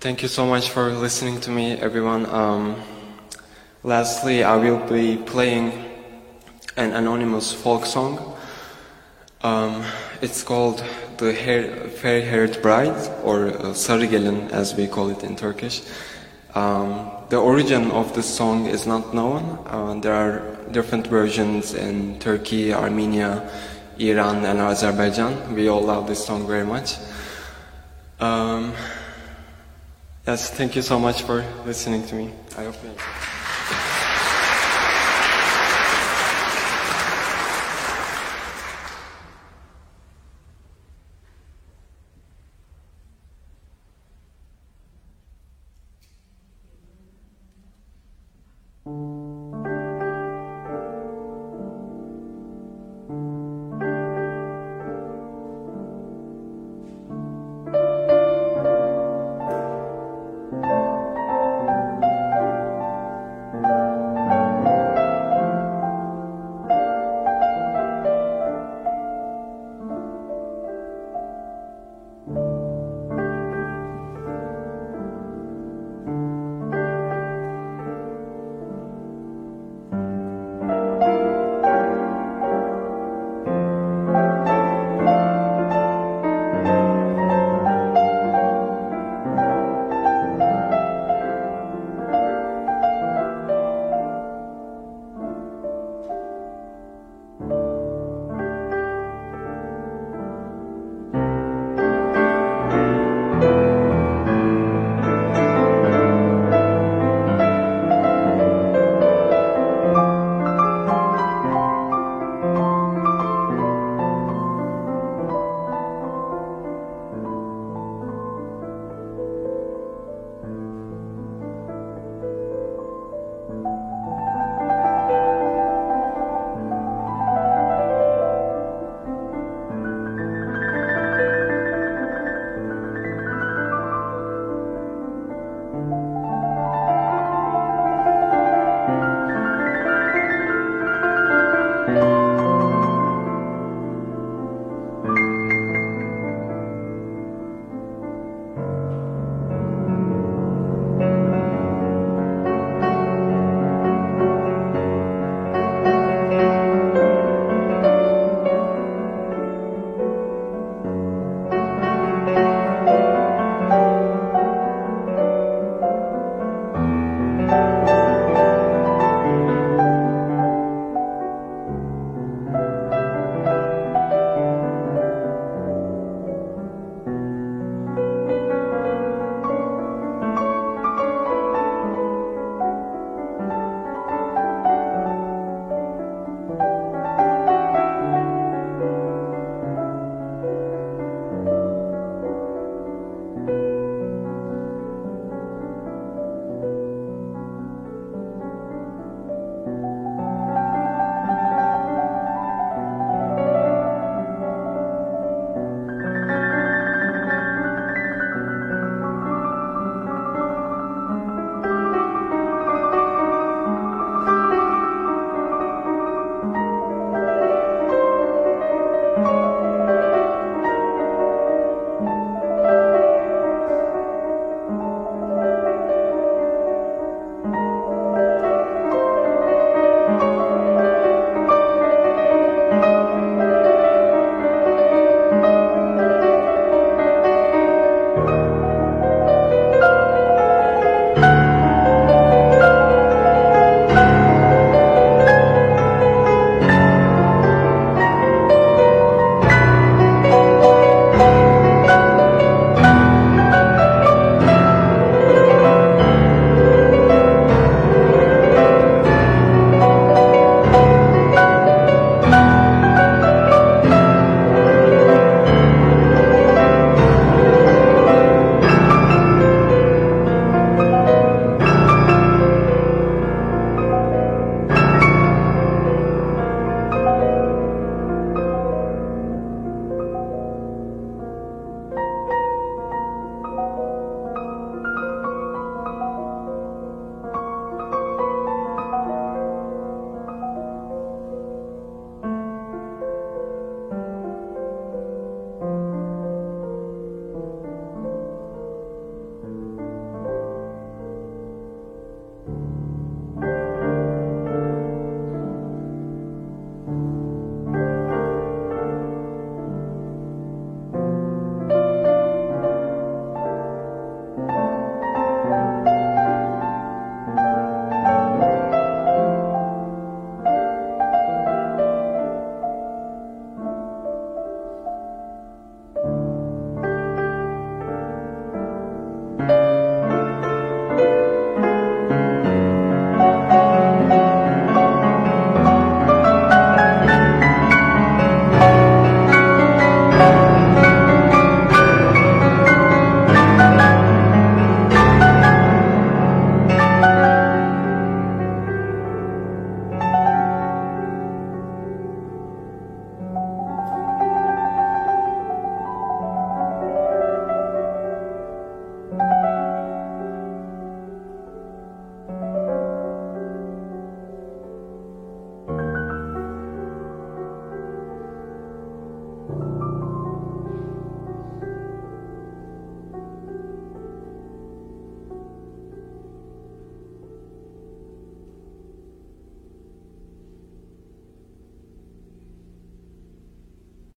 Thank you so much for listening to me, everyone. Um, lastly, I will be playing an anonymous folk song. Um, it's called The Hair, Fair Haired Bride, or uh, as we call it in Turkish. Um, the origin of this song is not known. Uh, there are different versions in Turkey, Armenia, Iran, and Azerbaijan. We all love this song very much. Um, yes, thank you so much for listening to me. I hope you enjoy.